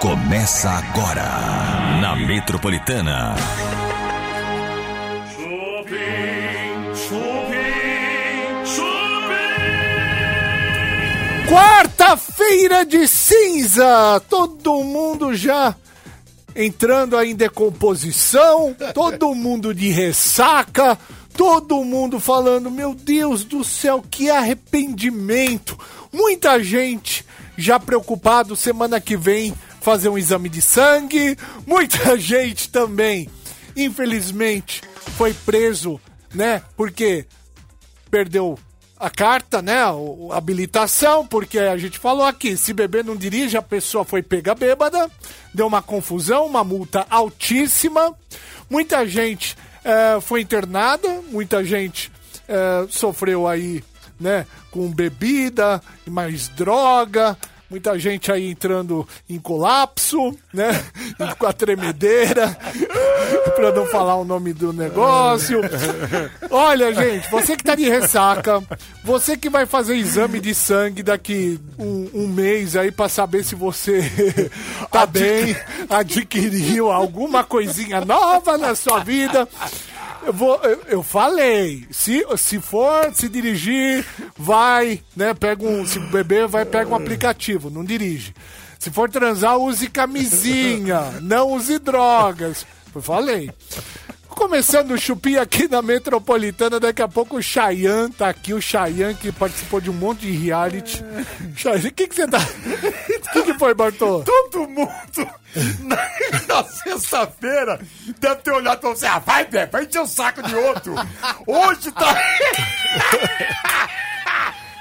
Começa agora na Metropolitana. Chupim, chupim, chupim. Quarta-feira de cinza! Todo mundo já entrando em decomposição, todo mundo de ressaca, todo mundo falando: Meu Deus do céu, que arrependimento! Muita gente já preocupado semana que vem fazer um exame de sangue, muita gente também, infelizmente, foi preso, né? Porque perdeu a carta, né? A habilitação, porque a gente falou aqui, se beber não dirige, a pessoa foi pega bêbada, deu uma confusão, uma multa altíssima. Muita gente eh, foi internada, muita gente eh, sofreu aí, né? Com bebida e mais droga. Muita gente aí entrando em colapso, né? Com a tremedeira, pra não falar o nome do negócio. Olha, gente, você que tá de ressaca, você que vai fazer exame de sangue daqui um, um mês aí pra saber se você tá bem, adquiriu alguma coisinha nova na sua vida. Eu, vou, eu, eu, falei, se, se for se dirigir, vai, né? Pega um. Se beber, vai, pega um aplicativo, não dirige. Se for transar, use camisinha, não use drogas. Eu falei. Começando o chupim aqui na Metropolitana, daqui a pouco o Chayan tá aqui, o Chayan que participou de um monte de reality. Chayan, o que que você tá... O que que foi, Bartô? Todo mundo na, na sexta-feira deve ter olhado pra você, ah, vai, Bé, vai encher o saco de outro. Hoje tá...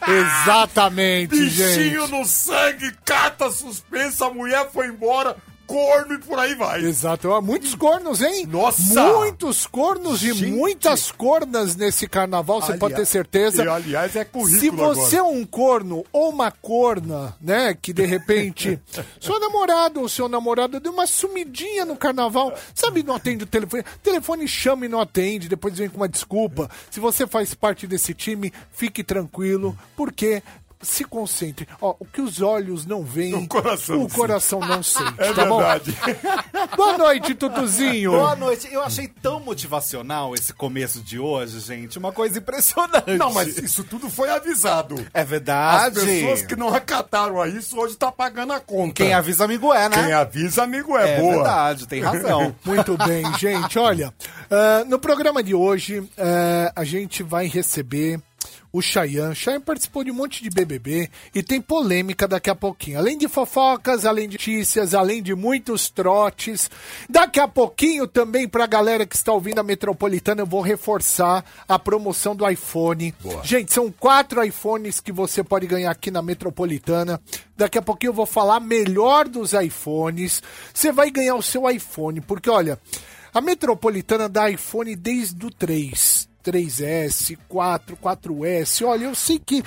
Exatamente, Bichinho gente. no sangue, carta suspensa, a mulher foi embora, corno e por aí vai. Exato, há muitos cornos, hein? Nossa! Muitos cornos e Gente! muitas cornas nesse carnaval, você pode ter Aliás- certeza. E, aliás, é currículo Se você agora. é um corno ou uma corna, né, que de repente seu namorado ou seu namorado deu uma sumidinha no carnaval, sabe, não atende o telefone, telefone chama e não atende, depois vem com uma desculpa. Se você faz parte desse time, fique tranquilo, porque se concentre. Ó, o que os olhos não veem, O coração o coração não sente, É tá bom? verdade. Boa noite, Tutuzinho. Boa noite. Eu achei tão motivacional esse começo de hoje, gente. Uma coisa impressionante. Não, mas isso tudo foi avisado. É As verdade. pessoas que não acataram a isso hoje tá pagando a conta. Quem avisa, amigo é, né? Quem avisa, amigo é, É boa. verdade, tem razão. Muito bem, gente. Olha, ah, no programa de hoje, ah, a gente vai receber o Chayan. Chayan participou de um monte de BBB e tem polêmica daqui a pouquinho. Além de fofocas, além de notícias, além de muitos trotes. Daqui a pouquinho também pra galera que está ouvindo a Metropolitana, eu vou reforçar a promoção do iPhone. Gente, são quatro iPhones que você pode ganhar aqui na Metropolitana. Daqui a pouquinho eu vou falar melhor dos iPhones. Você vai ganhar o seu iPhone, porque olha, a Metropolitana dá iPhone desde o 3. 3S, 4, 4S. Olha, eu sei que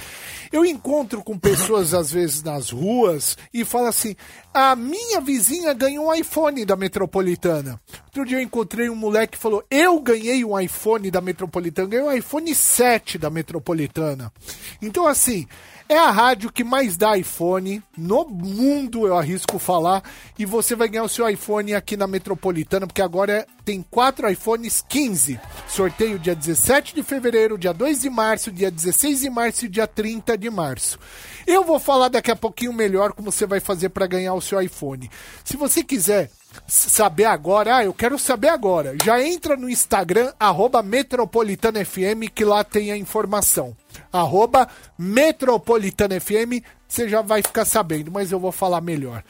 eu encontro com pessoas às vezes nas ruas e falo assim: a minha vizinha ganhou um iPhone da Metropolitana. Outro dia eu encontrei um moleque que falou: eu ganhei um iPhone da Metropolitana, ganhei um iPhone 7 da Metropolitana. Então, assim, é a rádio que mais dá iPhone no mundo, eu arrisco falar. E você vai ganhar o seu iPhone aqui na Metropolitana, porque agora é- tem quatro iPhones 15. Sorteio dia 17 de fevereiro, dia 2 de março, dia 16 de março e dia 30 de março. Eu vou falar daqui a pouquinho melhor como você vai fazer para ganhar o seu iPhone. Se você quiser saber agora, ah, eu quero saber agora, já entra no Instagram, arroba Metropolitana FM, que lá tem a informação. Arroba Metropolitana FM, você já vai ficar sabendo, mas eu vou falar melhor.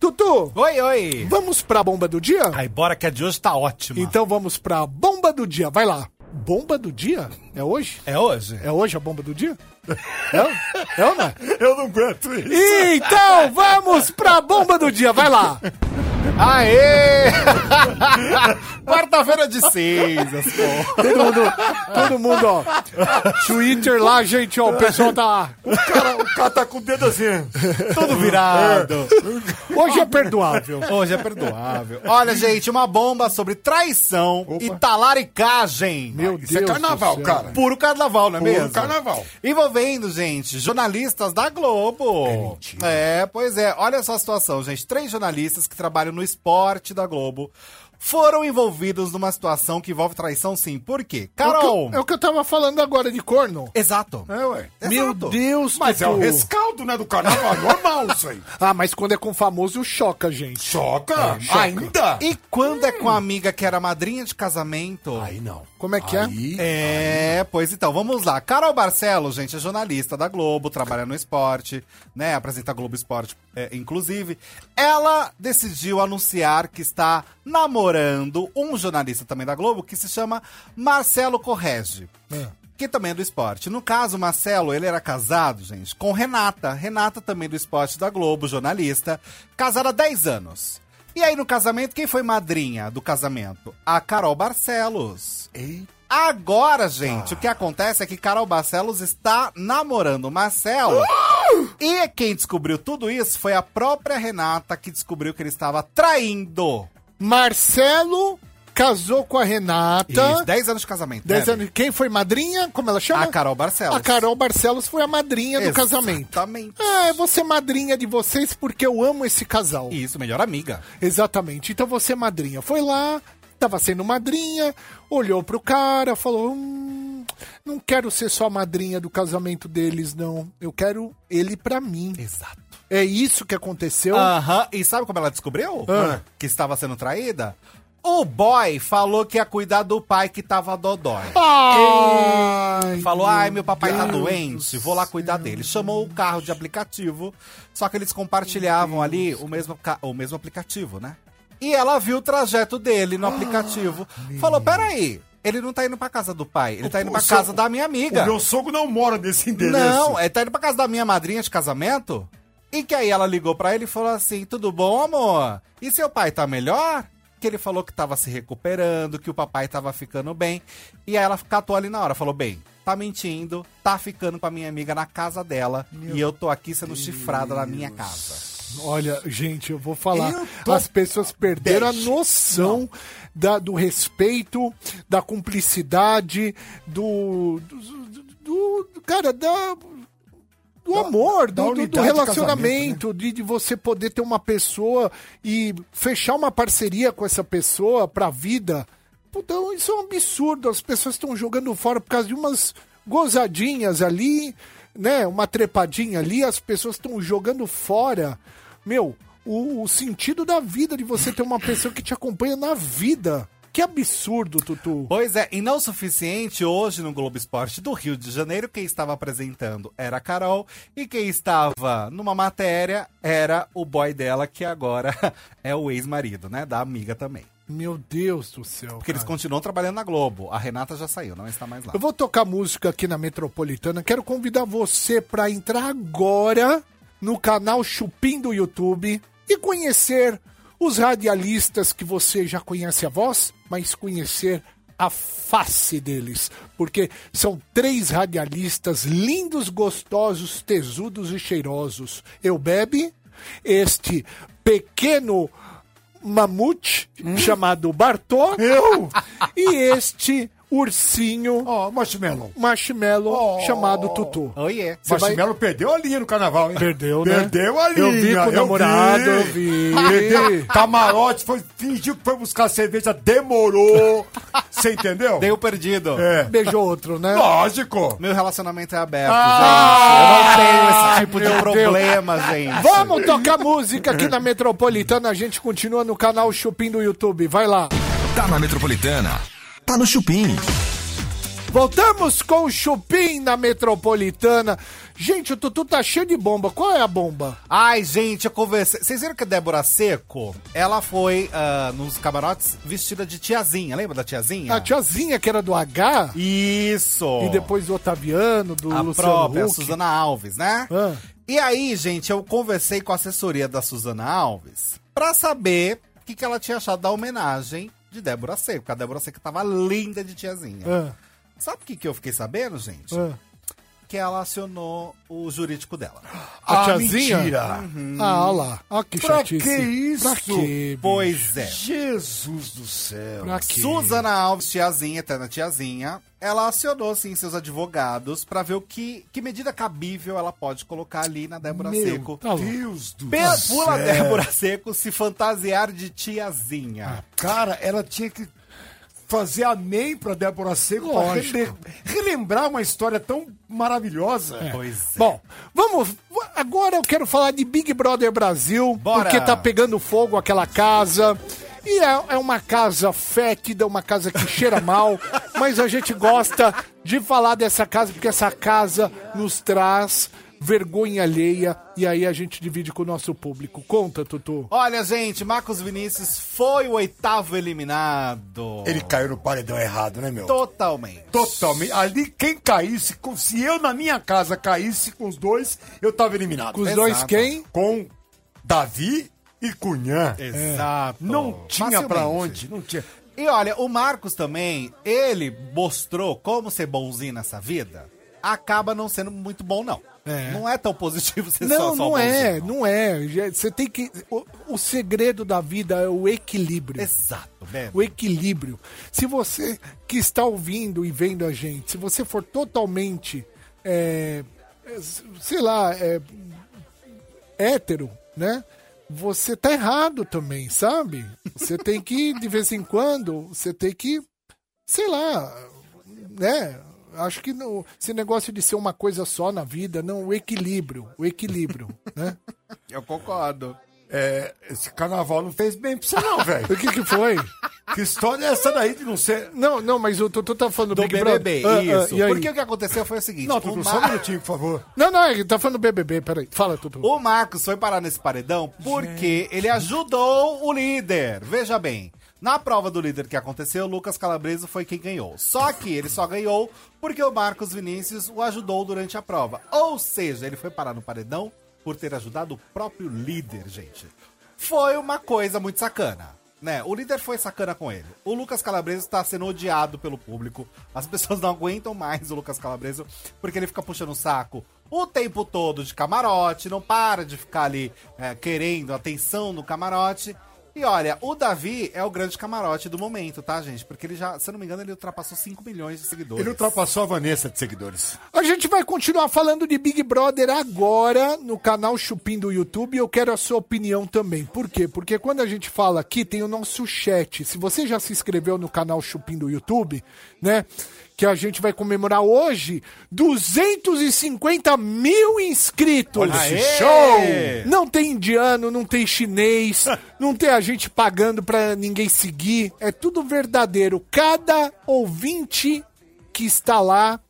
Tutu, Oi, oi. vamos pra bomba do dia? Aí, bora que a de hoje tá ótima. Então vamos pra bomba do dia, vai lá. Bomba do dia? É hoje? É hoje? É hoje a bomba do dia? É, é ou não é? Eu não aguento isso. Então vamos pra bomba do dia, vai lá. Aê! Quarta-feira de cinzas, pô. Todo mundo, todo mundo, ó. Twitter lá, gente, ó. O pessoal tá. O cara, o cara tá com o dedo assim. Tudo virado. Hoje é perdoável. Hoje é perdoável. Olha, gente, uma bomba sobre traição e talaricagem. Meu Isso Deus. é carnaval, do céu. cara. Puro carnaval, não é Puro mesmo? carnaval. Envolvendo, gente, jornalistas da Globo. É, pois é. Olha só a situação, gente. Três jornalistas que trabalham no esporte da Globo foram envolvidos numa situação que envolve traição, sim. Por quê? É o, que Carol! eu, é o que eu tava falando agora de corno. Exato. É, ué. Meu Exato. Deus, Mas é o Tutu. rescaldo, né, do carnaval. É normal isso aí. Ah, mas quando é com famoso, choca, gente. Choca? choca. Ainda? E quando é com a amiga que era madrinha de casamento? Aí não. Como é que é? Aí, É, pois então, vamos lá. Carol Barcelos, gente, é jornalista da Globo, trabalha no esporte, né? Apresenta Globo Esporte, é, inclusive. Ela decidiu anunciar que está namorando um jornalista também da Globo que se chama Marcelo Correge. Que também é do esporte. No caso, Marcelo, ele era casado, gente, com Renata. Renata também do esporte da Globo, jornalista. Casada há 10 anos. E aí, no casamento, quem foi madrinha do casamento? A Carol Barcelos. Agora, gente, o que acontece é que Carol Barcelos está namorando o Marcelo. E quem descobriu tudo isso foi a própria Renata que descobriu que ele estava traindo. Marcelo casou com a Renata. Isso, 10 anos de casamento. 10 né, anos. Quem foi madrinha? Como ela chama? A Carol Barcelos. A Carol Barcelos foi a madrinha do casamento. Exatamente. Ah, eu vou ser madrinha de vocês porque eu amo esse casal. Isso, melhor amiga. Exatamente. Então você é madrinha. Foi lá, tava sendo madrinha, olhou pro cara, falou: hum, não quero ser só madrinha do casamento deles, não. Eu quero ele pra mim. Exato. É isso que aconteceu? Aham. E sabe como ela descobriu? Ah. Que estava sendo traída? O boy falou que ia cuidar do pai que tava dodói. Ai, Falou, ai, meu papai tá Deus doente, vou lá cuidar dele. Chamou o carro de aplicativo, só que eles compartilhavam ali o mesmo, o mesmo aplicativo, né? E ela viu o trajeto dele no aplicativo. Falou, peraí, ele não tá indo pra casa do pai, ele tá indo pra casa da minha amiga. O meu sogro não mora nesse endereço. Não, ele tá indo pra casa da minha madrinha de casamento. E que aí ela ligou pra ele e falou assim: Tudo bom, amor? E seu pai tá melhor? Que ele falou que tava se recuperando, que o papai tava ficando bem. E aí ela catou ali na hora, falou: Bem, tá mentindo, tá ficando com a minha amiga na casa dela. e eu tô aqui sendo chifrada na minha casa. Olha, gente, eu vou falar. Eu tô As pessoas perderam a noção da- do respeito, da cumplicidade, do. do, do- do- cara, da. Do amor, da do, do- do unidade de relacionamento, de, de você poder ter uma pessoa e fechar uma parceria com essa pessoa pra vida. Puta, isso é um absurdo. As pessoas estão jogando fora por causa de umas gozadinhas ali, né? Uma trepadinha ali, as pessoas estão jogando fora. Meu, o, o sentido da vida de você ter uma pessoa que te acompanha na vida. Que absurdo, Tutu. Pois é, e não o suficiente, hoje no Globo Esporte do Rio de Janeiro, quem estava apresentando era a Carol, e quem estava numa matéria era o boy dela, que agora é o ex-marido, né? Da amiga também. Meu Deus do céu. Porque eles cara. continuam trabalhando na Globo. A Renata já saiu, não está mais lá. Eu vou tocar música aqui na Metropolitana. Quero convidar você para entrar agora no canal Chupim do YouTube e conhecer os radialistas que você já conhece a voz, mas conhecer a face deles. Porque são três radialistas lindos, gostosos, tesudos e cheirosos. Eu bebe, este pequeno mamute chamado Bartô Eu? e este ursinho Ó, Marshmallow. marshmallow Oh. chamado Tutu. Oiê. Você vai- Marshmallow perdeu a linha no carnaval, hein? Perdeu, né? Perdeu a linha. Eu vi com o namorado, eu vi. Perdeu. Camarote, foi, fingiu que foi buscar cerveja, demorou. Você entendeu? Deu perdido. É. Beijou outro, né? Lógico. Meu relacionamento é aberto, Ah! gente. Eu não tenho esse tipo de problema, gente. Vamos tocar música aqui na Metropolitana. A gente continua no canal Chupim do YouTube. Vai lá. Tá na Metropolitana. Tá no Chupim. Voltamos com o Chupim na Metropolitana. Gente, o Tutu tá cheio de bomba. Qual é a bomba? Ai, gente, eu conversei. Vocês viram que a Débora Seco, ela foi ah, nos camarotes vestida de tiazinha. Lembra da tiazinha? A tiazinha que era do H Isso. e depois do Otaviano, do a Luciano própria Huck. Suzana Alves, né? Ah. E aí, gente, eu conversei com a assessoria da Suzana Alves pra saber que, que ela tinha achado da homenagem de Débora Seco, porque a Débora Seco tava linda de tiazinha. Ah, Sabe o que, que eu fiquei sabendo, gente? ah. Que ela acionou o jurídico dela. A Ah, tiazinha? mentira. Ah, olha lá. Olha que Pra chatice. que isso? Pra bicho? Pois é. Jesus do céu. Pra? Suzana Alves, tiazinha, eterna tiazinha, ela acionou, sim, seus advogados pra ver o que, que medida cabível ela pode colocar ali na Débora Meu Seco. Tá louco. Deus do Pe- céu. Pula Débora Seco se fantasiar de tiazinha. Cara, ela tinha que fazer amém pra Débora Seco pra rele- relembrar uma história tão maravilhosa. Pois é. Bom, vamos. Agora eu quero falar de Big Brother Brasil, Bora. porque tá pegando fogo aquela casa. E é, é uma casa fétida, uma casa que cheira mal, mas a gente gosta de falar dessa casa porque essa casa nos traz vergonha alheia e aí a gente divide com o nosso público. Conta, Tutu. Olha, gente, Marcos Vinícius foi o oitavo eliminado. Ele caiu no paredão errado, né, meu? Totalmente. Totalmente. Ali, quem caísse, se eu na minha casa caísse com os dois, eu tava eliminado. Com os Exato. dois quem? Com Davi e Cunhã. Exato. Não tinha pra onde, não tinha. E olha, o Marcos também, ele mostrou como ser bonzinho nessa vida. Acaba não sendo muito bom, não. É. Não é tão positivo ser Não, só, não é, bonzinho, não é. Você tem que. O, o segredo da vida é o equilíbrio. Exato, né? o equilíbrio. Se você que está ouvindo e vendo a gente, se você for totalmente, é, sei lá, é, hétero, né? Você tá errado também, sabe? Você tem que, de vez em quando, você tem que, sei lá, né? Acho que no, esse negócio de ser uma coisa só na vida, não, o equilíbrio, o equilíbrio, né? Eu concordo. É, esse carnaval não fez bem pra você, não, velho. O que que foi? que história é essa daí de não ser. Não, não, mas o Tutu tá falando Do BBB, Brother. Ah, ah, isso. aí? Porque o que aconteceu foi o seguinte. Não, Tutu, Mar- só um minutinho, por favor. Não, não, ele tá falando BBB, peraí. Fala, Tutu. O Marcos foi parar nesse paredão porque ele ajudou o líder. Veja bem, na prova do líder que aconteceu, Lucas Calabreso foi quem ganhou. Só que ele só ganhou porque o Marcos Vinícius o ajudou durante a prova. Ou seja, ele foi parar no paredão por ter ajudado o próprio líder, gente. Foi uma coisa muito sacana. Né? O líder foi sacana com ele. O Lucas Calabreso está sendo odiado pelo público. As pessoas não aguentam mais o Lucas Calabreso porque ele fica puxando o saco o tempo todo de camarote, não para de ficar ali é, querendo atenção no camarote. E olha, o Davi é o grande camarote do momento, tá, gente? Porque ele já, se eu não me engano, ele ultrapassou 5 milhões de seguidores. Ele ultrapassou a Vanessa de seguidores. A gente vai continuar falando de Big Brother agora no canal Chupim do YouTube e eu quero a sua opinião também. Por quê? Porque quando a gente fala aqui, tem o nosso chat. Se você já se inscreveu no canal Chupim do YouTube, né? Que a gente vai comemorar hoje 250 mil inscritos. Olha esse show! Não tem indiano, não tem chinês, não tem a gente pagando pra ninguém seguir. É tudo verdadeiro. Cada ouvinte que está lá,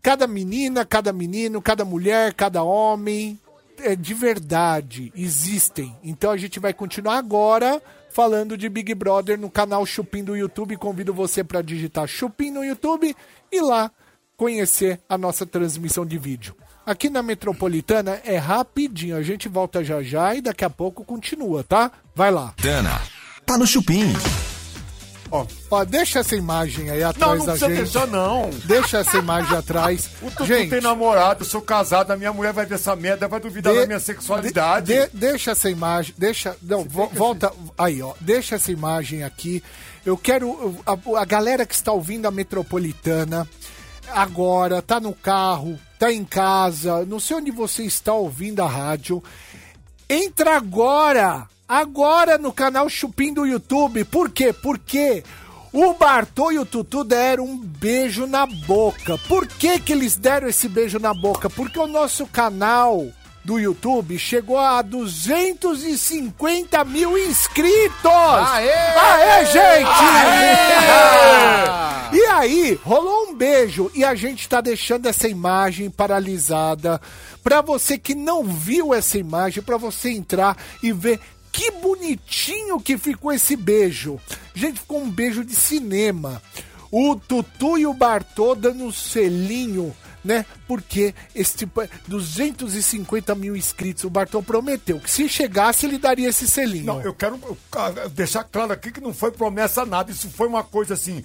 cada menina, cada menino, cada mulher, cada homem, é de verdade, existem. Então a gente vai continuar agora falando de Big Brother no canal Chupim do YouTube. Convido você para digitar Chupim no YouTube e lá conhecer a nossa transmissão de vídeo. Aqui na Metropolitana é rapidinho, a gente volta já já e daqui a pouco continua, tá? Vai lá. Dana, tá no Chupim. Ó, deixa essa imagem aí Não, atrás não da gente. deixar, não. Deixa essa imagem atrás. O Tutu gente, tem namorado, eu sou casado, a minha mulher vai ver essa merda, vai duvidar de- da minha sexualidade. de- de- deixa essa imagem, deixa, não, vo- volta aí, ó. Deixa essa imagem aqui. Eu quero a, a galera que está ouvindo a Metropolitana agora, tá no carro, tá em casa, não sei onde você está ouvindo a rádio. Entra agora, agora no canal Chupim do YouTube. Por quê? Porque o Bartô e o Tutu deram um beijo na boca. Por que que eles deram esse beijo na boca? Porque o nosso canal do YouTube chegou a 250 mil inscritos! Aê! Aê, gente! E aí, rolou um beijo e a gente tá deixando essa imagem paralisada pra você que não viu essa imagem, pra você entrar e ver que bonitinho que ficou esse beijo. Gente, ficou um beijo de cinema. O Tutu e o Bartô dando um selinho né? Porque é 250 mil inscritos. O Bartô prometeu que se chegasse, ele daria esse selinho. Não, eu quero deixar claro aqui que não foi promessa nada. Isso foi uma coisa assim.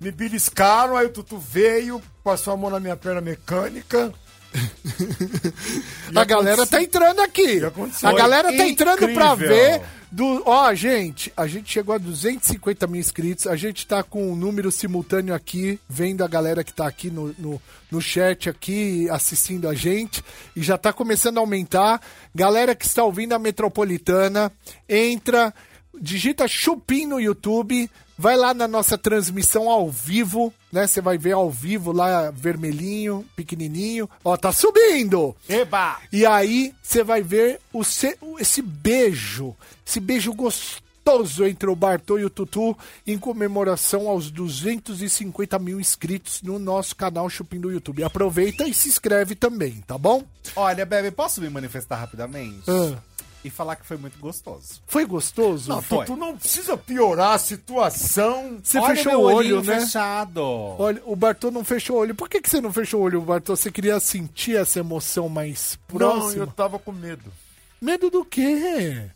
Me beliscaram, aí o Tutu veio, passou a mão na minha perna mecânica. a galera tá entrando aqui. A galera tá entrando pra ver. Do, ó, gente, a gente chegou a 250 mil inscritos. A gente tá com um número simultâneo aqui, vendo a galera que tá aqui no, no, no chat aqui, assistindo a gente. E já tá começando a aumentar. Galera que está ouvindo a Metropolitana, entra, digita Chupim no YouTube, vai lá na nossa transmissão ao vivo, né? Você vai ver ao vivo lá, vermelhinho, pequenininho. Ó, tá subindo! Eba! E aí você vai ver o ce- esse beijo, esse beijo gostoso entre o Bartô e o Tutu em comemoração aos 250 mil inscritos no nosso canal Chupim do YouTube. Aproveita e se inscreve também, tá bom? Olha, Bebe, posso me manifestar rapidamente? Ah. E falar que foi muito gostoso. Foi gostoso? Não, foi. Tutu não precisa piorar a situação. Você Olha fechou o olho, né? fechado. Olha, o Bartô não fechou o olho. Por que, que você não fechou o olho, Bartô? Você queria sentir essa emoção mais Não, próxima? eu tava com medo. Medo do quê?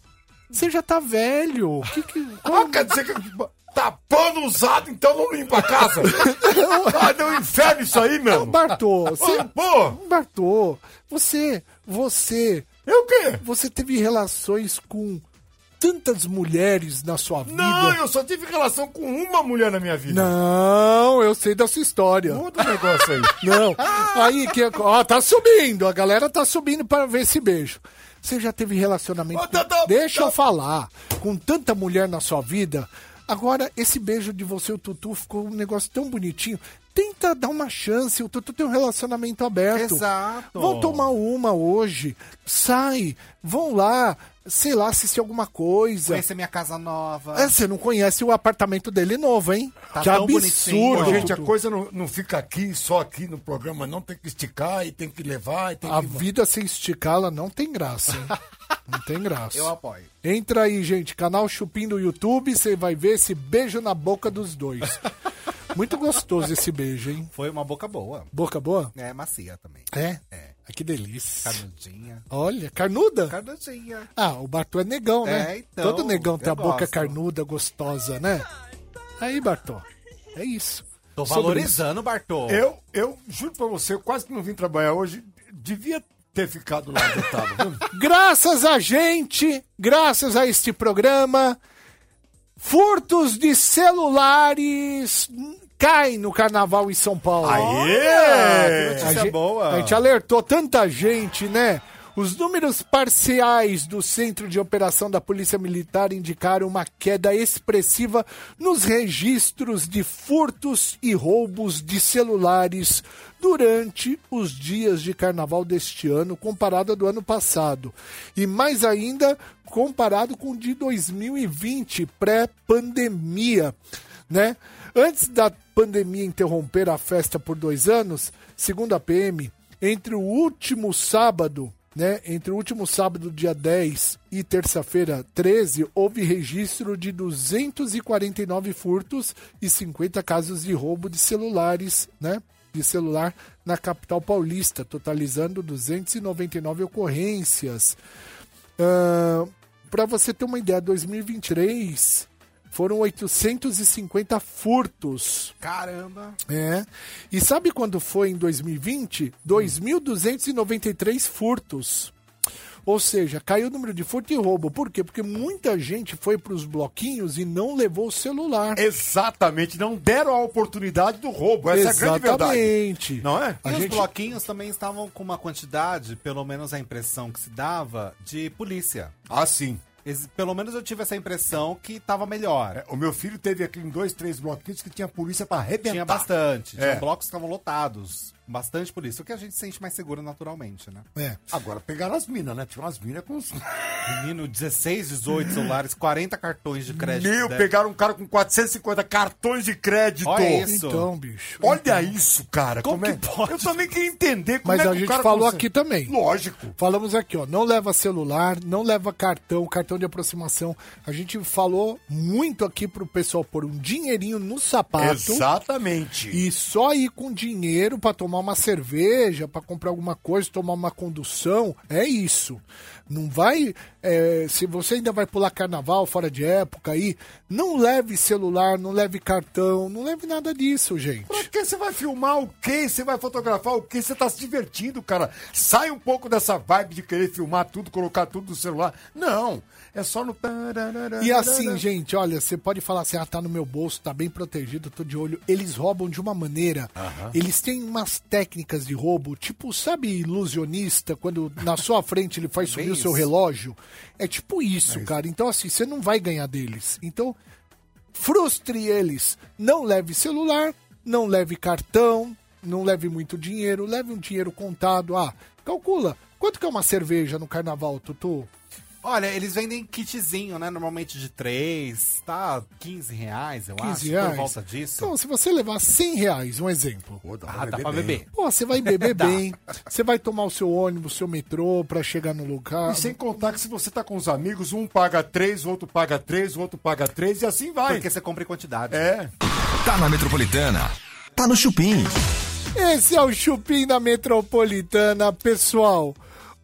Você já tá velho. Que que... Ah, quer dizer que tá pano usado, então não limpa a casa? ah, deu inferno isso aí, meu. Bartô, você... Bartô, você, você, eu o quê? você teve relações com tantas mulheres na sua vida? Não, eu só tive relação com uma mulher na minha vida. Não, eu sei da sua história. Muda o negócio aí. Não. Aí que ó, tá subindo, a galera tá subindo para ver esse beijo. Você já teve relacionamento? Ô, tá, tá, com... Deixa tá. eu falar. Com tanta mulher na sua vida, agora esse beijo de você o Tutu ficou um negócio tão bonitinho. Tenta dar uma chance. O Tutu tem um relacionamento aberto. Exato. Vão tomar uma hoje. Sai. Vão lá. Sei lá, assistir alguma coisa. Conhecer minha casa nova. É, você não conhece o apartamento dele novo, hein? Tá que tão absurdo. bonitinho. Gente, a coisa não, não fica aqui, só aqui no programa, não tem que esticar e tem que levar e tem A que. vida sem esticá-la não tem graça, hein? Não tem graça. Eu apoio. Entra aí, gente, canal Chupim do YouTube, você vai ver esse beijo na boca dos dois. Muito gostoso esse beijo, hein? Foi uma boca boa. Boca boa? É, macia também. É? É. Ah, que delícia. Carnudinha. Olha, carnuda? Carnudinha. Ah, o Bartô é negão, né? É, então, Todo negão tem a eu boca gosto. carnuda, gostosa, né? Aí, Bartô, é isso. Tô valorizando, Bartô. Eu, eu juro pra você, eu quase que não vim trabalhar hoje. Devia ter ficado lá onde eu tava? Graças a gente, graças a este programa, furtos de celulares caem no carnaval em São Paulo. Aê! que notícia a gente, boa. A gente alertou tanta gente, né? Os números parciais do Centro de Operação da Polícia Militar indicaram uma queda expressiva nos registros de furtos e roubos de celulares durante os dias de carnaval deste ano, comparado ao do ano passado. E mais ainda, comparado com o de 2020, pré-pandemia, né? Antes da pandemia interromper a festa por dois anos, segundo a PM, entre o último sábado, né, entre o último sábado, dia 10 e terça-feira, 13, houve registro de 249 furtos e 50 casos de roubo de celulares, né, de celular na capital paulista, totalizando 299 ocorrências. Para você ter uma ideia, 2023 foram 850 furtos. Caramba. É. E sabe quando foi em 2020? 2.293 furtos. Ou seja, caiu o número de furto e roubo. Por quê? Porque muita gente foi para os bloquinhos e não levou o celular. Exatamente, não deram a oportunidade do roubo. Essa é a grande verdade. Exatamente. Não é? A e gente- os bloquinhos também estavam com uma quantidade, pelo menos a impressão que se dava, de polícia. Ah, sim. Pelo menos eu tive essa impressão que tava melhor. É, O meu filho teve aqui em dois, três bloquinhos que tinha polícia pra arrebentar. Tinha bastante. Tinha É. blocos que estavam lotados. Bastante polícia. O que a gente se sente mais seguro naturalmente, né? É. Agora pegaram as minas, né? Tinha umas minas com os. Menino, 16, 18 celulares, 40 cartões de crédito. Meu, né? pegaram um cara com 450 cartões de crédito. Olha isso. Então, bicho. Olha isso, cara. Como Como, é? que pode? Eu também queria entender como Mas é a que gente cara falou consegue. aqui também. Lógico. Falamos aqui, ó, não leva celular, não leva cartão, cartão de aproximação. A gente falou muito aqui pro pessoal pôr um dinheirinho no sapato Exatamente. e só ir com dinheiro pra tomar tomar uma cerveja, pra comprar alguma coisa, tomar uma condução. É isso. Não vai. é, se você ainda vai pular carnaval fora de época aí, não leve celular, não leve cartão, não leve nada disso, gente. Pra que você vai filmar o quê? Você vai fotografar o quê? Você tá se divertindo, cara. Sai um pouco dessa vibe de querer filmar tudo, colocar tudo no celular. Não. É só no. E assim, gente, olha, você pode falar assim, ah, tá no meu bolso, tá bem protegido, tô de olho. Eles roubam de uma maneira. Eles têm umas técnicas de roubo, tipo, sabe, ilusionista, quando na sua frente ele faz subir o seu isso. relógio? É tipo isso, cara. Então, assim, você não vai ganhar deles. Então, frustre eles. Não leve celular, não leve cartão, não leve muito dinheiro, leve um dinheiro contado. Ah, calcula. Quanto que é uma cerveja no carnaval, Tutu? Olha, eles vendem kitzinho, né? Normalmente de 3, tá? 15 reais, eu 15 acho, reais. por volta disso. Então, se você levar 100 reais, um exemplo. ah, dá pra beber. Pô, você vai beber Dá. bem, você vai tomar o seu ônibus, o seu metrô pra chegar no lugar. E sem contar que se você tá com os amigos, um paga três, o outro paga três, o outro paga três e assim vai. Porque você compra em quantidade. É. Tá na Metropolitana. Tá no Chupim. Esse é o Chupim da Metropolitana, pessoal.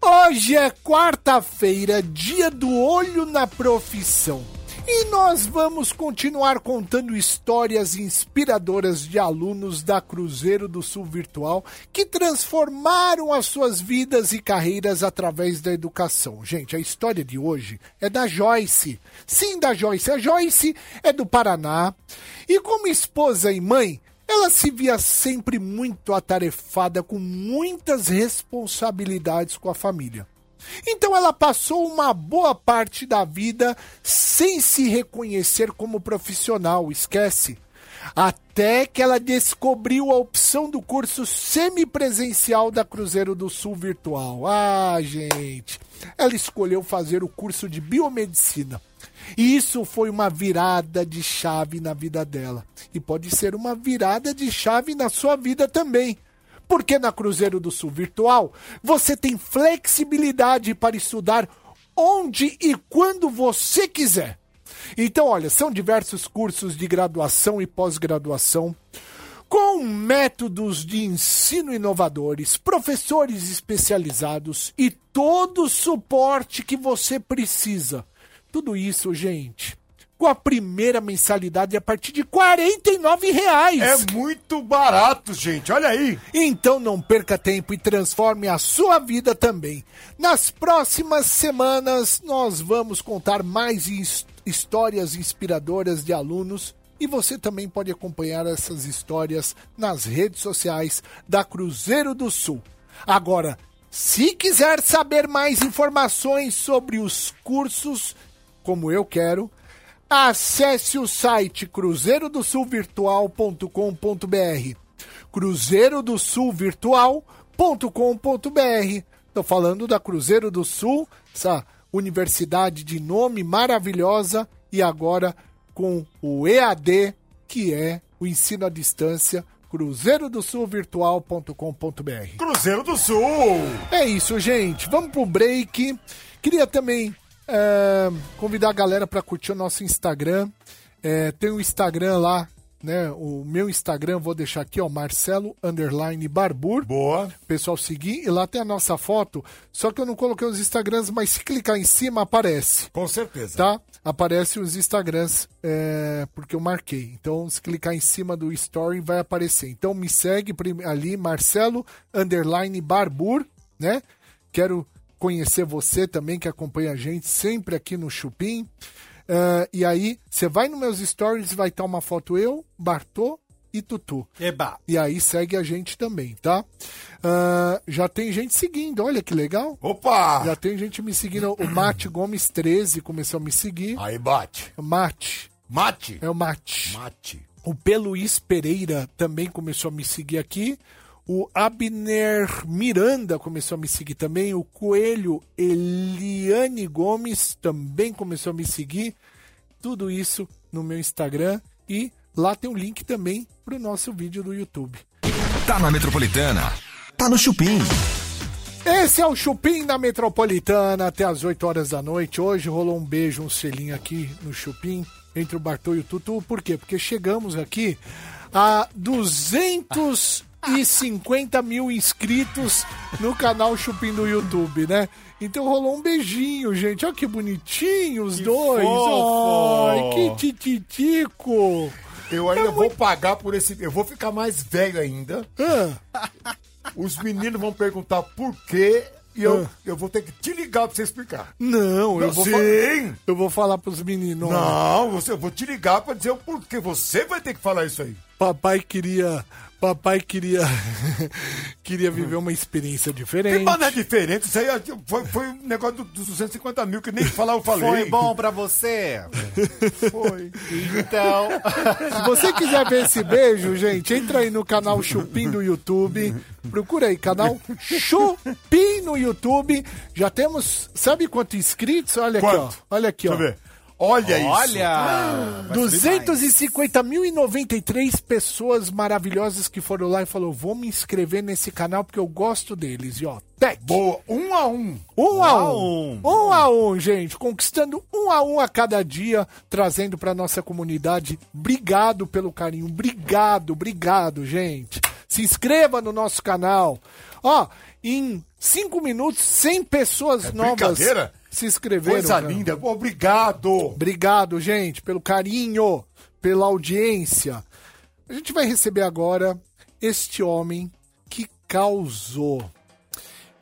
Hoje é quarta-feira, dia do olho na profissão. E nós vamos continuar contando histórias inspiradoras de alunos da Cruzeiro do Sul Virtual que transformaram as suas vidas e carreiras através da educação. Gente, a história de hoje é da Joyce. Sim, da Joyce. A Joyce é do Paraná e, como esposa e mãe, ela se via sempre muito atarefada com muitas responsabilidades com a família. Então ela passou uma boa parte da vida sem se reconhecer como profissional, esquece. Até que ela descobriu a opção do curso semipresencial da Cruzeiro do Sul Virtual. Ah, gente. Ela escolheu fazer o curso de biomedicina. E isso foi uma virada de chave na vida dela. E pode ser uma virada de chave na sua vida também. Porque na Cruzeiro do Sul Virtual você tem flexibilidade para estudar onde e quando você quiser. Então, olha, são diversos cursos de graduação e pós-graduação com métodos de ensino inovadores, professores especializados e todo o suporte que você precisa. Tudo isso, gente, com a primeira mensalidade a partir de 49 reais. É muito barato, gente. Olha aí. Então não perca tempo e transforme a sua vida também. Nas próximas semanas nós vamos contar mais his- histórias inspiradoras de alunos e você também pode acompanhar essas histórias nas redes sociais da Cruzeiro do Sul. Agora, se quiser saber mais informações sobre os cursos, como eu quero, acesse o site cruzeirodosulvirtual.com.br cruzeirodosulvirtual.com.br Tô falando da Cruzeiro do Sul, essa universidade de nome maravilhosa e agora com o EAD, que é o ensino à distância, cruzeirodosulvirtual.com.br. Cruzeiro do Sul. É isso, gente. Vamos pro break. Queria também é, convidar a galera para curtir o nosso Instagram. É, tem o Instagram lá, né? O meu Instagram, vou deixar aqui, ó, Marcelo Underline Barbur. Boa. Pessoal seguir, e lá tem a nossa foto. Só que eu não coloquei os Instagrams, mas se clicar em cima, aparece Com certeza. tá? Aparece os Instagrams, é, porque eu marquei. Então, se clicar em cima do story, vai aparecer. Então, me segue ali, Marcelo, underline Barbur, né? Quero conhecer você também, que acompanha a gente sempre aqui no Chupim. É, e aí, você vai nos meus stories, vai estar uma foto eu, Bartô e Tutu. Eba. E aí, segue a gente também, tá? Ah, já tem gente seguindo, olha que legal. Opa! Já tem gente me seguindo. O Mate Gomes 13 começou a me seguir. Aí bate. O Mate. Mate. É o Mate. Mate. O Peluís Pereira também começou a me seguir aqui. O Abner Miranda começou a me seguir também. O Coelho Eliane Gomes também começou a me seguir. Tudo isso no meu Instagram. E lá tem um link também para o nosso vídeo do YouTube. Tá na Metropolitana. Tá no Chupim. Esse é o Chupim na Metropolitana até as 8 horas da noite. Hoje rolou um beijo, um selinho aqui no Chupim entre o Bartô e o Tutu. Por quê? Porque chegamos aqui a 150 mil inscritos no canal Chupim do YouTube, né? Então rolou um beijinho, gente. Olha que bonitinho os dois. fofo. Ai, que tititico. Eu ainda vou pagar por esse. Eu vou ficar mais velho ainda. Ah, Os meninos vão perguntar por quê. E eu, eu vou ter que te ligar pra você explicar. não, eu vou, Sim! eu vou falar pros meninos. Não, você, eu vou te ligar pra dizer o porquê. Você vai ter que falar isso aí. Papai queria. Papai queria. queria viver uma experiência diferente. Tem mané diferente. Isso aí é- foi, foi um negócio do- dos 250 mil que nem falar eu falei. Foi bom pra você? Foi. Então. Se você quiser ver esse beijo, gente, entra aí no canal Chupim do YouTube. Procura aí, canal Chupim no YouTube. Já temos, sabe quantos inscritos? Olha aqui, ó. Quanto? Olha aqui, Deixa eu ó. ver. Olha isso. Olha! subir mais. 250.093 pessoas maravilhosas que foram lá e falou: vou me inscrever nesse canal porque eu gosto deles. E ó, tec! Boa. Um a um. Um a a um. um. Um a um, gente. Conquistando um a um a cada dia, trazendo pra nossa comunidade. Obrigado pelo carinho. Obrigado, obrigado, gente. Se inscreva no nosso canal. Ó, em cinco minutos, 100 pessoas novas É brincadeira? Se inscreveram. Coisa cara. linda. Obrigado. Obrigado, gente, pelo carinho, pela audiência. A gente vai receber agora este homem que causou.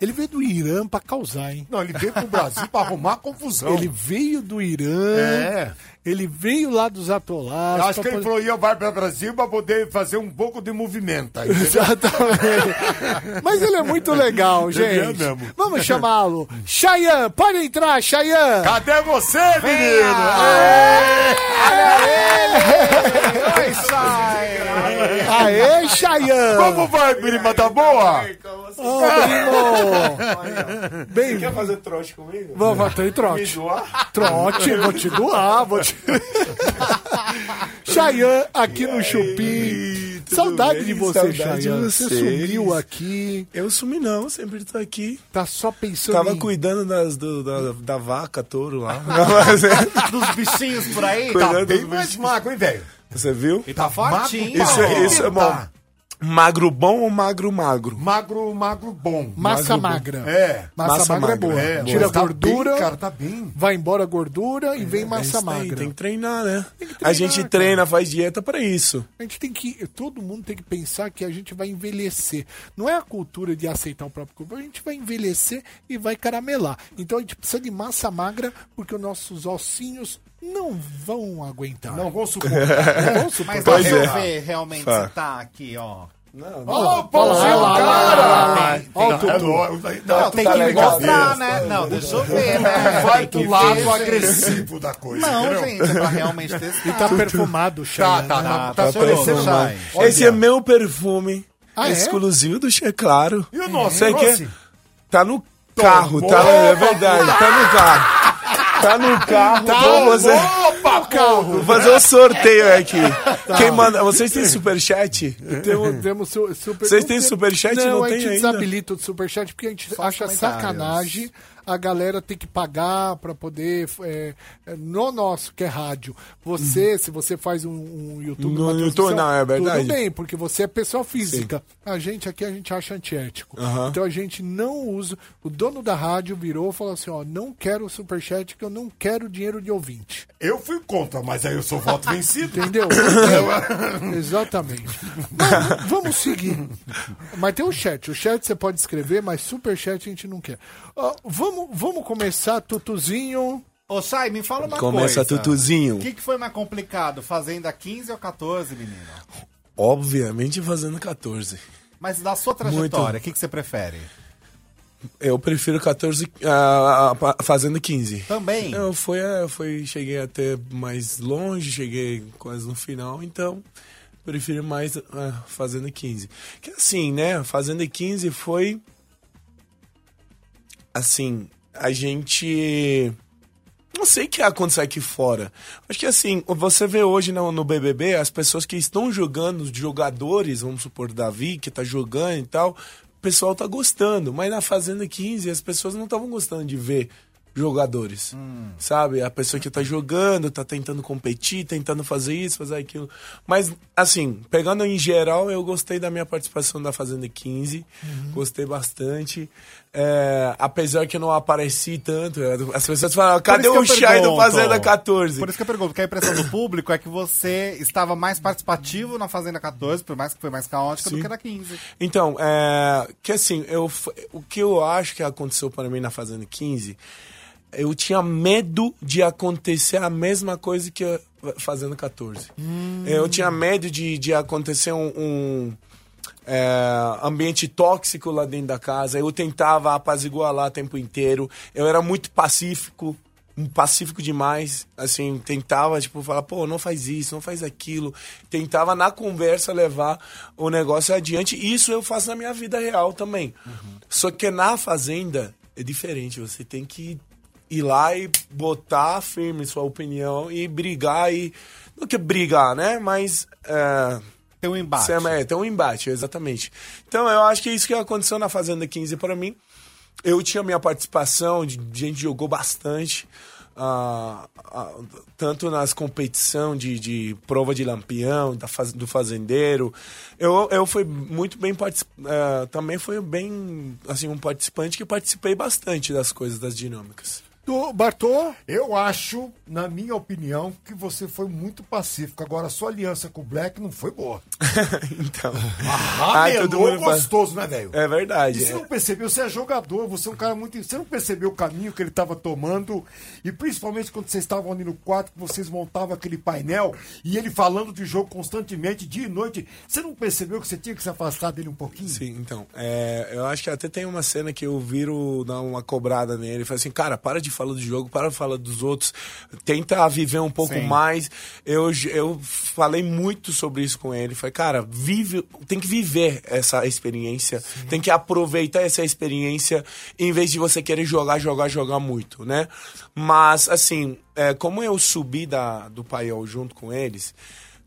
Ele veio do Irã pra causar, hein? Não, ele veio pro Brasil pra arrumar confusão. Ele veio do Irã. É. Ele veio lá dos atolados. Eu acho que ele poder- falou ia vai para Brasil pra poder fazer um pouco de movimento aí. Exatamente. Mas ele é muito legal, é gente. mesmo. Vamos chamá-lo. Chayan, pode entrar, Chayan. Cadê você, menino? Oi, sai! Aê, Chayan. Como vai, prima? Tá boa? Ô, primo. Bem, Quer fazer trote comigo? Vamos, Me trote. doar? Trote, vou te doar, vou te. Chayan aqui no Chupim. Saudade bem? de você, Saudade Chayan. de Você sumiu aqui, Eu sumi não, sempre tô aqui. tá só pensando Tava em... cuidando das, do- da, da vaca, touro lá. É, Dos bichinhos por aí? Tá Cuidado bem mais magro, hein, velho? Você viu? E tá fortinho. Isso, é- isso é bom. Tá. Magro bom ou magro magro? Magro, magro bom. Massa Magro bom. magra. É. Massa, Massa magra, é magra. boa. É, Tira tá gordura, bem, cara, tá bem. vai embora a gordura e vem É massa isso aí, magra. tem que treinar, né? que a gente treinar, treina, faz dieta pra isso. A gente tem que. Todo mundo tem que pensar que a gente vai envelhecer. Não é a cultura de aceitar o próprio corpo. A gente vai envelhecer e vai caramelar. Então a gente precisa de massa magra porque os nossos ossinhos não vão aguentar. Não vou suportar. Não vão Mas suportar. deixa é. eu ver realmente Tá. se tá aqui, ó. Ó, o pãozinho, lá, cara! lá, lá. Ó o Não, Não, não, tem tá que legal. mostrar, né? Não, deixa eu ver, né? Vai pro lado agressivo da coisa. Não, entendeu? gente, é pra realmente testar. E tá perfumado, Tá, Chayan, tá, né? tá, tá tá parecendo. Olha. Esse é meu perfume. Ah, é? exclusivo do Che Claro. E o nosso, Sei trouxe? que tá no carro, tá? É verdade, tá no carro. Tá no carro. Então você... Opa, carro! Vou fazer um sorteio aqui. Tá. Quem manda. Vocês têm superchat? Temos, temos su- super. Vocês têm tem- superchat? Não, Não a tem gente ainda. desabilita o superchat porque a gente acha sacanagem a galera ter que pagar pra poder. é, é, no nosso, que é rádio. Você, se você faz um, um YouTube. No YouTube, não, é verdade. Tudo bem, porque você é pessoa física. A gente aqui a gente acha antiético. Aham. Então a gente não usa. O dono da rádio virou e falou assim: ó, não quero superchat, que eu não quero dinheiro de ouvinte. Eu fui contra, mas aí eu sou voto vencido. Entendeu? Exatamente. Mas, vamos seguir. Mas tem o chat. O chat você pode escrever, mas super chat a gente não quer. Ó, vamos, vamos começar, Tutuzinho. Ô, Chay, me fala uma Começa coisa. Tutuzinho. O que, que foi mais complicado? Fazenda 15 ou 14, menino? Obviamente fazendo 14. Mas da sua trajetória, o que, que você prefere? Eu prefiro 14, ah, ah, fazendo 15. Também? Eu fui, eh, fui, cheguei até mais longe, cheguei quase no final, então prefiro mais ah, fazendo 15. Que assim, né? Fazendo 15 foi assim, a gente não sei o que acontece aqui fora. Acho que assim, você vê hoje no, no BBB as pessoas que estão jogando, os jogadores, vamos supor, Davi, que tá jogando e tal, o pessoal tá gostando. Mas na Fazenda 15 as pessoas não estavam gostando de ver jogadores. Sabe? A pessoa que tá jogando, tá tentando competir, tentando fazer isso, fazer aquilo. Mas, assim, pegando em geral, eu gostei da minha participação da Fazenda 15. Gostei bastante. É, apesar que eu não apareci tanto, as pessoas falam, cadê o Shai do. Fazenda 14? Por isso que eu pergunto, porque a impressão do público é que você estava mais participativo na Fazenda 14, por mais que foi mais caótica, do Sim. que na 15. Então, é, que assim, eu, o que eu acho que aconteceu para mim na Fazenda 15, eu tinha medo de acontecer a mesma coisa que a Fazenda 14. Eu tinha medo de, de acontecer um, um, é, ambiente tóxico lá dentro da casa. Eu tentava apaziguar lá o tempo inteiro. Eu era muito pacífico, pacífico demais. Assim, tentava, tipo, falar, pô, não faz isso, não faz aquilo. Tentava, na conversa, levar o negócio adiante. Isso eu faço na minha vida real também. Só que na fazenda é diferente. Você tem que ir lá e botar firme sua opinião e brigar e. Não que brigar, né? Mas. é, Tem um embate. É, tem um embate, exatamente. Então, eu acho que é isso que aconteceu na Fazenda 15 para mim. Eu tinha minha participação, de- gente jogou bastante, ah, ah, tanto nas competições de, de prova de lampião, da faz- do fazendeiro. Eu, eu fui muito bem eh, também fui bem assim um participante que participei bastante das coisas, das dinâmicas. Tu, Bartô, Eu acho, na minha opinião, que você foi muito pacífico. Agora, a sua aliança com o Black não foi boa. então, todo mundo fala- gostoso, né, velho? é verdade. E você é. não percebeu, você é jogador, você é um cara muito. Você não percebeu o caminho que ele estava tomando. E principalmente quando vocês estavam ali no quarto, que vocês montavam aquele painel e ele falando de jogo constantemente, dia e noite. Você não percebeu que você tinha que se afastar dele um pouquinho? Sim, então. é, eu acho que até tem uma cena que eu viro dar uma cobrada nele. Falo assim, cara, para de falar do jogo, para falar dos outros. Tenta viver um pouco Sim. mais. Eu, eu falei muito sobre isso com ele. Falei, cara, vive, tem que viver essa experiência. Tem que aproveitar essa experiência em vez de você querer jogar, jogar, jogar muito, né? Mas, assim, é, como eu subi da, do paiol junto com eles.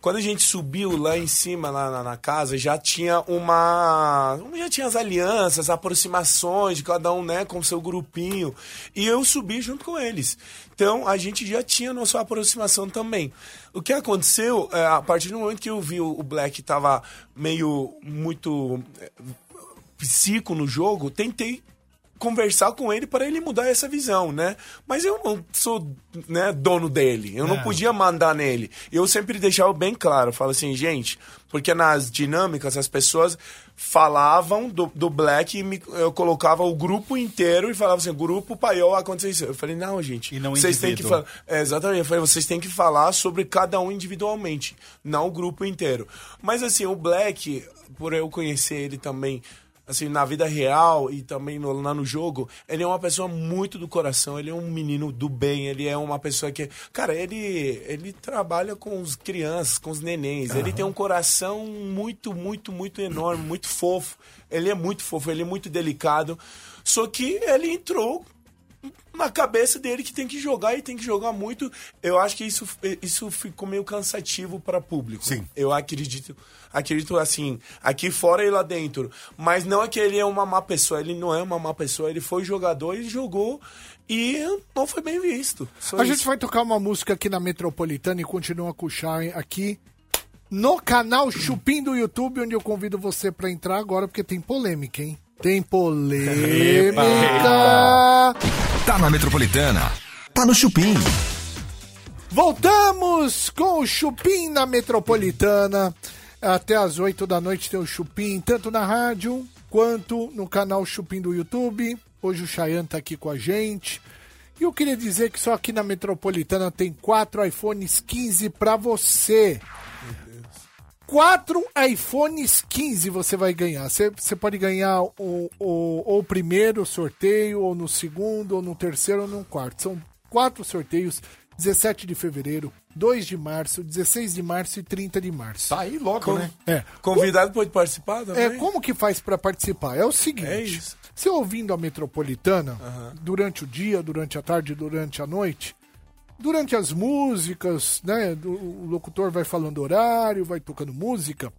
Quando a gente subiu lá em cima, lá na, na casa, já tinha uma. Já tinha as alianças, aproximações de cada um, né, com seu grupinho. E eu subi junto com eles. Então a gente já tinha nossa aproximação também. O que aconteceu, é, a partir do momento que eu vi o Black tava meio muito é, psico no jogo, tentei conversar com ele para ele mudar essa visão, né? Mas eu não sou né, dono dele, eu não podia mandar nele. Eu sempre deixava bem claro, falo assim, gente, porque nas dinâmicas as pessoas falavam do, do Black e me- eu colocava o grupo inteiro e falava assim, grupo paiol aconteceu isso. Eu falei, não, gente, E não vocês têm que falar. É, exatamente, eu falei, vocês têm que falar sobre cada um individualmente, não o grupo inteiro. Mas assim, o Black, por eu conhecer ele também, assim, na vida real e também no- lá no jogo, ele é uma pessoa muito do coração, ele é um menino do bem, ele é uma pessoa que, cara, ele ele trabalha com os crianças, com os nenéns, ele tem um coração muito, muito, muito enorme, muito fofo. Ele é muito fofo, ele é muito delicado. Só que ele entrou na cabeça dele que tem que jogar e tem que jogar muito. Eu acho que isso, isso ficou meio cansativo para público. Sim. Eu acredito, acredito assim, aqui fora e lá dentro. Mas não é que ele é uma má pessoa, ele não é uma má pessoa, ele foi jogador e jogou e não foi bem visto. Só a isso. gente vai tocar uma música aqui na Metropolitana e continua com o Shine aqui no canal Chupim do YouTube, onde eu convido você pra entrar agora, porque tem polêmica, hein? Tem polêmica! Tá na Metropolitana. Tá no Chupim. Voltamos com o Chupim na Metropolitana. Até às 8 da noite tem o Chupim, tanto na rádio quanto no canal Chupim do YouTube. Hoje o Chayan tá aqui com a gente. E eu queria dizer que só aqui na Metropolitana tem quatro iPhones 15 pra você. Quatro iPhones 15 você vai ganhar. Você, você pode ganhar o, o, ou o primeiro sorteio, ou no segundo, ou no terceiro, ou no quarto. São quatro sorteios: 17 de fevereiro, 2 de março, 16 de março e 30 de março. Tá aí logo, Com- né? É. Convidado pode participar também? É, como que faz pra participar? É o seguinte: É você ouvindo a Metropolitana, durante o dia, durante a tarde, durante a noite, durante as músicas, né? O locutor vai falando horário, vai tocando música.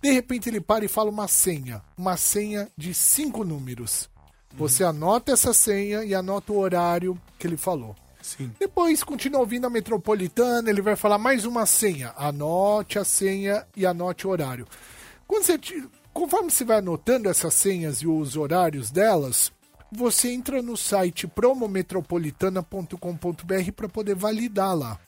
De repente ele para e fala uma senha. Uma senha de cinco números. Você anota essa senha e anota o horário que ele falou. Sim. Depois continua ouvindo a metropolitana, ele vai falar mais uma senha. Anote a senha e anote o horário. Quando você conforme você vai anotando essas senhas e os horários delas, você entra no site promometropolitana.com.br para poder validar lá.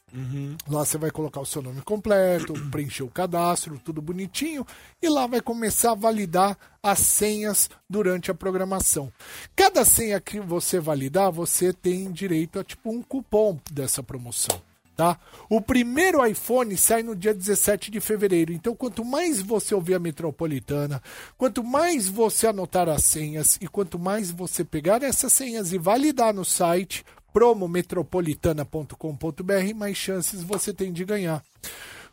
Lá você vai colocar o seu nome completo, preencher o cadastro, tudo bonitinho, e lá vai começar a validar as senhas durante a programação. Cada senha que você validar, você tem direito a tipo um cupom dessa promoção. Tá? O primeiro iPhone sai no dia 17 de fevereiro. Então, quanto mais você ouvir a metropolitana, quanto mais você anotar as senhas e quanto mais você pegar essas senhas e validar no site promometropolitana.com.br, mais chances você tem de ganhar.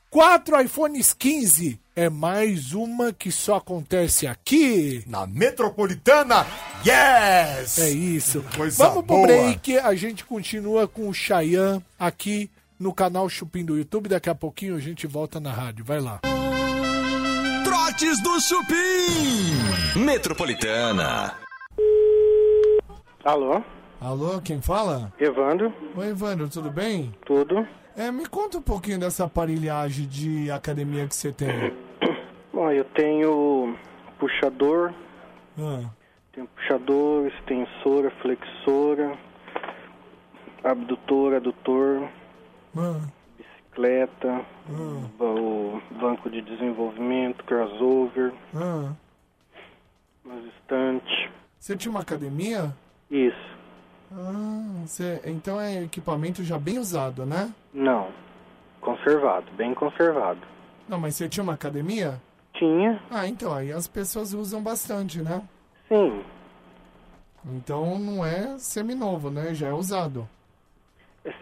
Quatro iPhones 15 é mais uma que só acontece aqui. Na Metropolitana, yes! É isso. Coisa Vamos pro boa. break. A gente continua com o Chayan aqui no canal Chupim do YouTube. Daqui a pouquinho a gente volta na rádio. Vai lá. Trotes do Chupim. Metropolitana. Alô, Alô, quem fala? Evandro, Oi, Evandro, tudo bem? tudo? É, me conta um pouquinho dessa aparelhagem de academia que você tem. Bom, eu tenho puxador, Ah, tenho puxador, extensora, flexora, abdutor, adutor, ah, bicicleta, o banco de desenvolvimento, crossover, ah. umas estantes. Você tinha uma academia? Isso. Ah, você, então é equipamento já bem usado, né? Não. Conservado, bem conservado. Não, mas você tinha uma academia? Tinha, Ah, então, aí as pessoas usam bastante, né? sim. Então não é seminovo, né? Já é usado.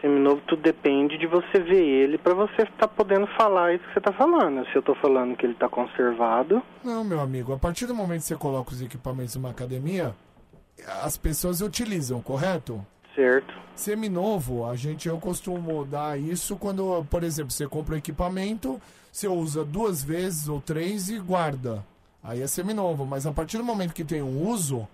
Seminovo tudo depende de você ver ele pra você estar podendo falar isso que você tá falando. Se eu tô falando que ele tá conservado, Não, meu amigo, a partir do momento que você coloca os equipamentos numa academia, as pessoas utilizam, correto? certo? Seminovo, a gente eu costumo dar isso quando, por exemplo, você compra um equipamento, você usa duas vezes ou três e guarda. Aí é seminovo, mas a partir do momento que tem um uso,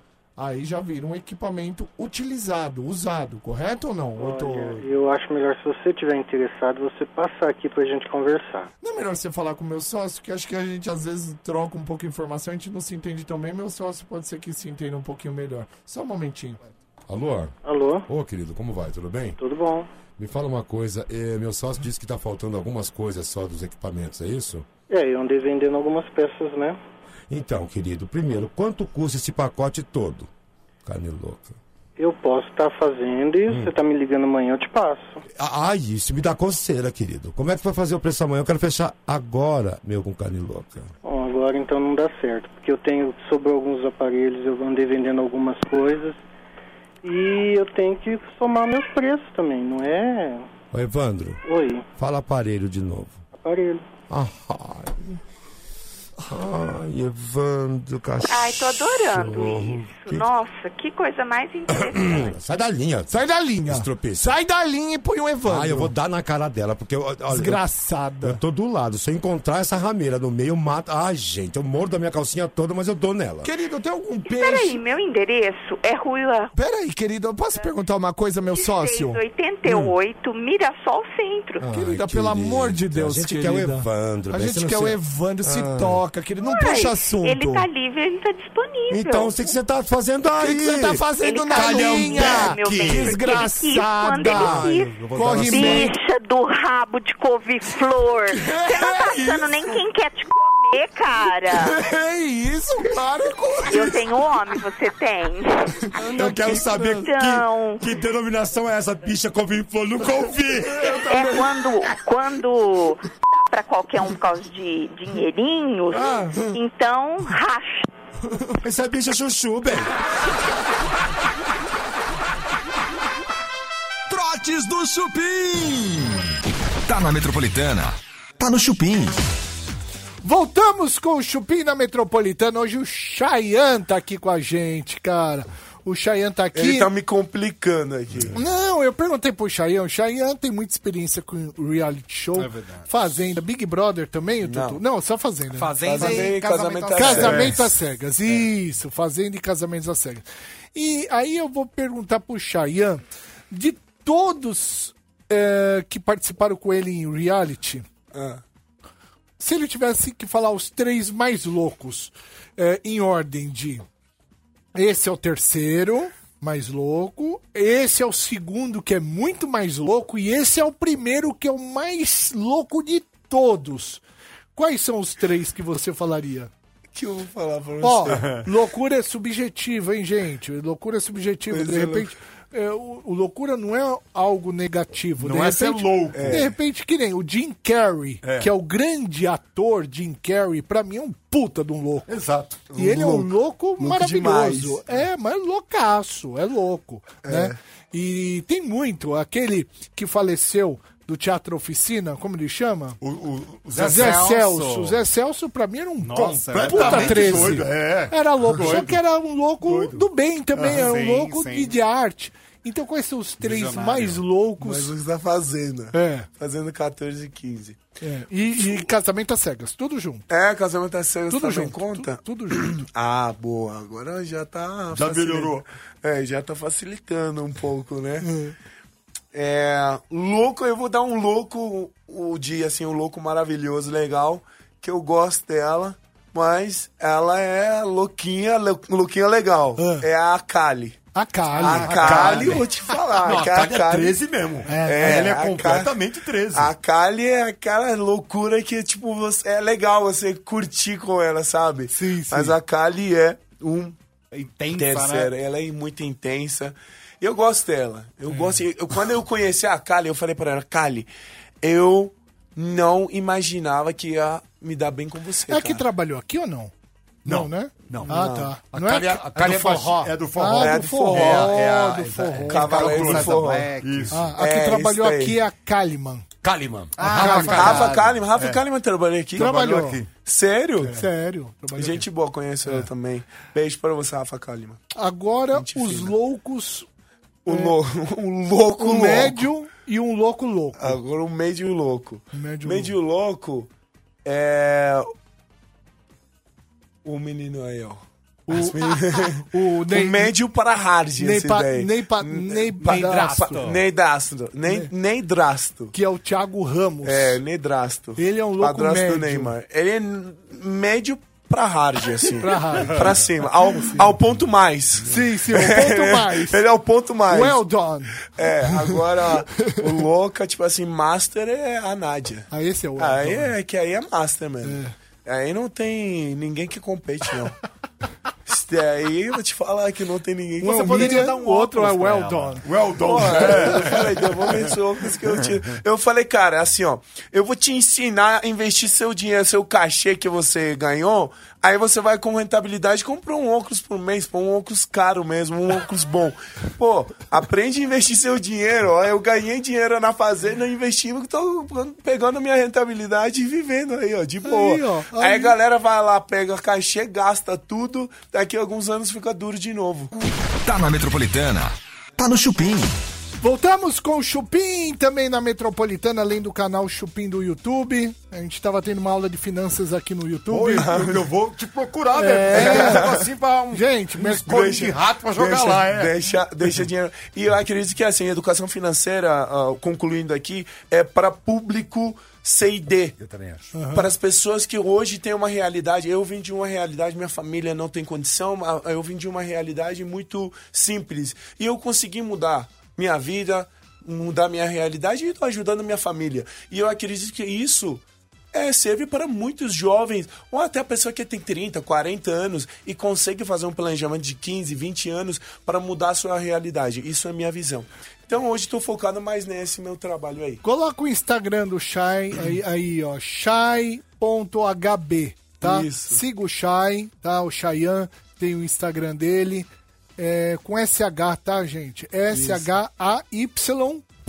aí já vira um equipamento utilizado, usado, correto ou não? Eu tô- Olha, eu acho melhor se você tiver interessado, você passar aqui pra gente conversar. Não é melhor você falar com o meu sócio, que acho que a gente às vezes troca um pouco de informação, a gente não se entende tão bem, meu sócio pode ser que se entenda um pouquinho melhor. Só um momentinho. Alô? Alô? Ô, querido, como vai? Tudo bem? Tudo bom? Me fala uma coisa, eh, meu sócio disse que tá faltando algumas coisas só dos equipamentos, é isso? É, eu andei vendendo algumas peças, né? Então, querido, primeiro, quanto custa esse pacote todo? Carne louca. Eu posso estar fazendo e você tá me ligando amanhã, eu te passo. Ah, isso me dá coceira, querido. Como é que vai fazer o preço amanhã? Eu quero fechar agora, meu, com carne louca. Bom, agora então não dá certo, porque eu tenho sobre alguns aparelhos, eu andei vendendo algumas coisas e eu tenho que somar meus preços também, não é? Ô, Evandro, Oi, fala aparelho de novo. aparelho. Ai, ai Evandro, cachorro. Ai, tô adorando isso. Nossa, que coisa mais interessante. Sai da linha. Sai da linha! Estropista. Sai da linha e põe o Evandro. Ah, eu vou dar na cara dela, porque eu, olha, eu, Desgraçada. eu tô do lado. Se eu encontrar essa rameira no meio, mata. Ai, gente, eu mordo a minha calcinha toda, mas eu dou nela. Querido, tem algum peixe? Peraí, meu endereço é Rua Peraí, querido, eu posso perguntar uma coisa, meu sócio? 688, Mirassol Centro. Ai, Querida, pelo amor de Deus, A gente querida. quer o Evandro. A gente quer o Evandro, se Ah. toca, querido. Não Uai, puxa assunto. Ele tá livre, ele tá disponível. Então, o que que você tá fazendo O aí? que que você tá fazendo Ele na tá linha? ele quis Desgraçada. ele Corre. Bicha do rabo de couve-flor. Você não tá achando nem quem quer te comer, cara. É isso, para com isso. Eu tenho homem, você tem. Eu quero saber Então. que, que denominação é essa bicha couve-flor. Nunca ouvi. É quando, quando dá pra qualquer um por causa de dinheirinhos, Ah. então racha. Essa bicha é chuchu, bem. Trotes do Chupim. Tá na Metropolitana. Tá no Chupim. Voltamos com o Chupim na Metropolitana. Hoje o Chayan tá aqui com a gente, cara. O Cheyenne tá aqui. Ele tá me complicando aqui. Não, eu perguntei pro Cheyenne. O Cheyenne tem muita experiência com reality show. É verdade. Fazenda. Big Brother também, o Tutu? Não, só Fazenda. né? Fazenda, Fazenda e e casamento, casamento às cegas. Casamento às cegas. Isso, Fazenda e Casamentos às cegas. E aí eu vou perguntar pro Cheyenne, de todos eh, que participaram com ele em reality, Ah. Se ele tivesse que falar os três mais loucos, eh, em ordem de esse é o terceiro mais louco, esse é o segundo que é muito mais louco e esse é o primeiro que é o mais louco de todos. Quais são os três que você falaria? que eu vou falar pra Ó, você? loucura é subjetiva, hein, gente? Loucura é subjetiva. Pois de é, repente, é, o, o loucura não é algo negativo. Não de é ser repente, louco. De repente, que nem o Jim Carrey, que é o grande ator Jim Carrey, pra mim é um puta de um louco. Exato. E ele é um louco, maravilhoso. demais. É, mas loucaço, é louco, né? E tem muito, aquele que faleceu do Teatro Oficina, como ele chama? O, o, o Zé, Zé, Celso. Celso. Zé Celso, pra mim, era um Nossa, puta completamente 13. doido, é. Era louco, só Doido. que era um louco Doido. do bem também, era um sim, louco sim. de, arte. Então, quais são os três Visionário. mais loucos? Mas você tá fazendo. É, Fazendo 14 e 15. é. E, e casamento às cegas, tudo junto. É, casamento às cegas Tudo também junto. conta? tu- Tudo junto. Ah, boa. Agora já tá. Já facilitando. melhorou. É, já tá facilitando um pouco, né? É. Louco, eu vou dar um louco, o dia, assim, um louco maravilhoso, legal, que eu gosto dela, mas ela é louquinha, lou- louquinha legal. Ah. É a Kali. A Kali. A Kali, vou te falar. Não, a que a Kali é Kali- 13 mesmo. É, Ela é completamente 13. A Kali é aquela loucura que, tipo, você, é legal você curtir com ela, sabe? Sim, sim. Mas a Kali é um Intensa, terceiro. né? Ela é muito intensa. Eu gosto dela. Eu gosto. Eu, quando eu conheci a Kali, eu falei pra ela, Kali, eu não imaginava que ia me dar bem com você. É a que cara. trabalhou aqui ou não? Não, né? Não. Ah, tá. A Não Kali, é, a Kali do é, forró. baixi- é do forró. Ah, É do do forró, forró. É a- do forró. Cavaleiro do Forró. Isso. Ah, a que É, trabalhou aqui é a Kaliman. Kaliman. Ah, Rafa, Rafa Kalimann, Rafa Kalimann trabalhou aqui. Trabalhou. aqui. Sério? Sério. trabalhou Gente boa, conheço ela também. Beijo pra você, Rafa Kalimann. Agora, Gente os fina. loucos, O, lou- o louco o louco. médio e um louco louco. Agora o médio e o louco. Médio Médio e o louco é. O menino aí, ó. O, O Ney, médio para hard, Ney, esse pa, daí. Ney, pa, Ney Pa- Padrasto, Ney Drasto. Ney, Ney Drasto. que é o Thiago Ramos. É, Ney Drasto. Ele é um louco Padrasto médio. Neymar. Ele é médio pra hard, assim. Pra hard. Pra cima. Ao, ao ponto mais. Sim, sim, o ponto mais. Ele é o ponto mais. Well done. É, agora o louca, tipo assim, master é a Nádia. Ah, esse é o well Aí done. é que aí é master, mano. Aí não tem ninguém que compete, não. Isso aí eu vou te falar que não tem ninguém que é o poderia dar um outro é well done. Well done. É, eu falei, devolve esse óculos que eu tiro. Eu falei, cara, assim, ó, eu vou te ensinar a investir seu dinheiro, seu cachê que você ganhou, aí você vai com rentabilidade comprar um óculos por mês, pô, um óculos caro mesmo, um óculos bom. Pô, aprende a investir seu dinheiro, ó, eu ganhei dinheiro na fazenda, investi, tô pegando minha rentabilidade e vivendo aí, ó, de boa. Aí, ó, aí aí. a galera vai lá, pega cachê, gasta tudo, daqui a alguns anos fica duro de novo. Tá na Metropolitana. Tá no Chupim. Voltamos com o Chupim também na Metropolitana, além do canal Chupim do YouTube. A gente estava tendo uma aula de finanças aqui no YouTube. Oi, eu, eu vou te procurar, É. velho. É. assim pra um, Gente, um esconde de rato pra jogar deixa, lá, é. Deixa, deixa dinheiro. E eu acredito que assim, educação financeira, ah, concluindo aqui, é para público C e D. Eu também acho. Para as pessoas que hoje têm uma realidade. Eu vim de uma realidade, minha família não tem condição, ah, eu vim de uma realidade muito simples. E eu consegui mudar minha vida, mudar minha realidade e estou ajudando minha família. E eu acredito que isso é, serve para muitos jovens, ou até a pessoa que tem 30, 40 anos e consegue fazer um planejamento de 15, 20 anos para mudar a sua realidade. Isso é minha visão. Então hoje estou focado mais nesse meu trabalho aí. Coloca o Instagram do Shai aí, aí ó, shai.hb, tá? Isso. Siga o Shai, tá? O Cheyenne tem o Instagram dele, é, com SH, tá, gente?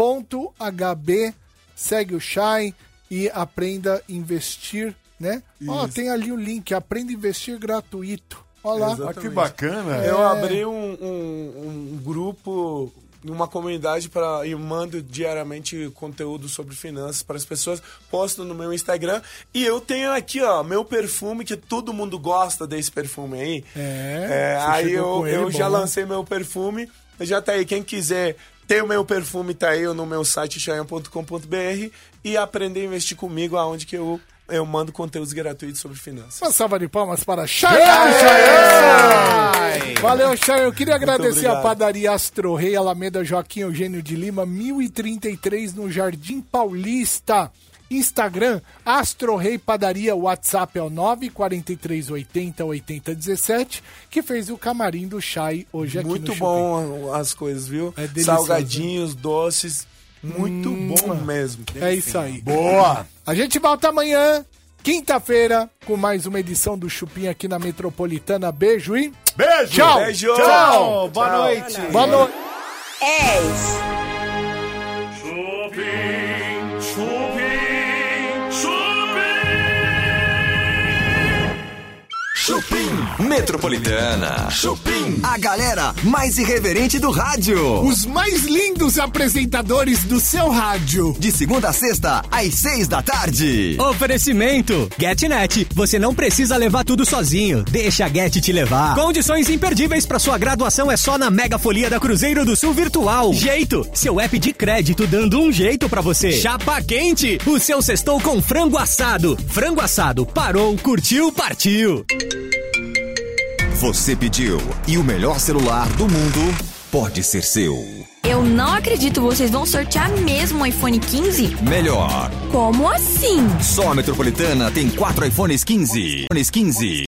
S-H-A-Y.hb. Segue o Shai e aprenda a investir, né? Ó, tem ali o link, aprenda a investir gratuito. Olha lá. Ah, que bacana. Eu abri um, um- um grupo, uma comunidade para e mando diariamente conteúdo sobre finanças para as pessoas. Posto no meu Instagram e eu tenho aqui, ó, meu perfume que todo mundo gosta desse perfume aí. É, você aí eu, ele, eu já lancei meu perfume. Já tá aí, quem quiser ter o meu perfume, tá aí no meu site chayan.com.br e aprender a investir comigo, aonde que eu, eu mando conteúdos gratuitos sobre finanças. Uma salva de palmas para Chayanne! Chayanne! Valeu, Chayanne. Eu queria agradecer a padaria Astro Rei, Alameda Joaquim Eugênio de Lima, 1033 no Jardim Paulista. Instagram, Astro Rei Padaria, WhatsApp é o 94380 8017, que fez o camarim do Chay hoje aqui Muito no bom as coisas, viu? É delicioso, Salgadinhos, doces, muito bom mesmo. É isso aí. Boa! A gente volta amanhã, quinta-feira, com mais uma edição do Chupim aqui na Metropolitana. Beijo e Beijo! tchau! Beijo! Tchau! Boa noite. Boa noite! Chupim Metropolitana. Chupim, a galera mais irreverente do rádio. Os mais lindos apresentadores do seu rádio. De segunda a sexta, às seis da tarde. Oferecimento GetNet. Você não precisa levar tudo sozinho. Deixa a Get te levar. Condições imperdíveis para sua graduação é só na Mega Folia da Cruzeiro do Sul Virtual. Jeito, seu app de crédito dando um jeito para você. Chapa quente, o seu sextou com frango assado. Frango assado, parou, curtiu, partiu. Você pediu e o melhor celular do mundo pode ser seu. Eu não acredito, vocês vão sortear mesmo um iPhone 15? Melhor. Como assim? Só a Metropolitana tem quatro iPhones 15. iPhones 15.